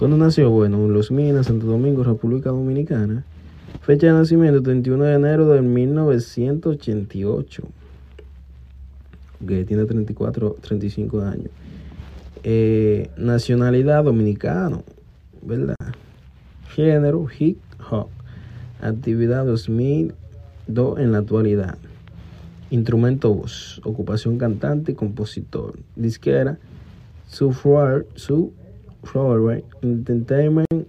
¿Dónde nació? Bueno, en Los Minas, Santo Domingo, República Dominicana. Fecha de nacimiento 31 de enero de 1988. Que tiene 34, 35 años. Eh, nacionalidad dominicano, ¿verdad? Género hip hop. Actividad 2002 en la actualidad. Instrumento voz. Ocupación cantante y compositor. Disquera. Su, su Flower, right? Entertainment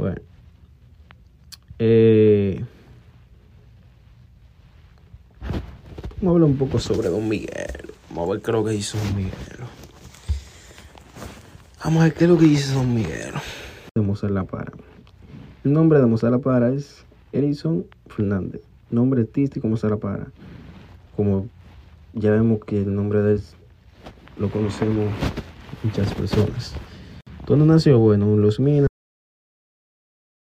Bueno. Eh, vamos a hablar un poco sobre Don Miguel. Vamos a ver qué es lo que hizo Don Miguel. Vamos a ver qué es lo que hizo Don Miguel. De Mozart La Para. El nombre de Mozart La Para es Edison Fernández. Nombre artístico Mozart La Para. Como ya vemos que el nombre de él lo conocemos muchas personas. ¿Dónde nació? Bueno, en Los Minas.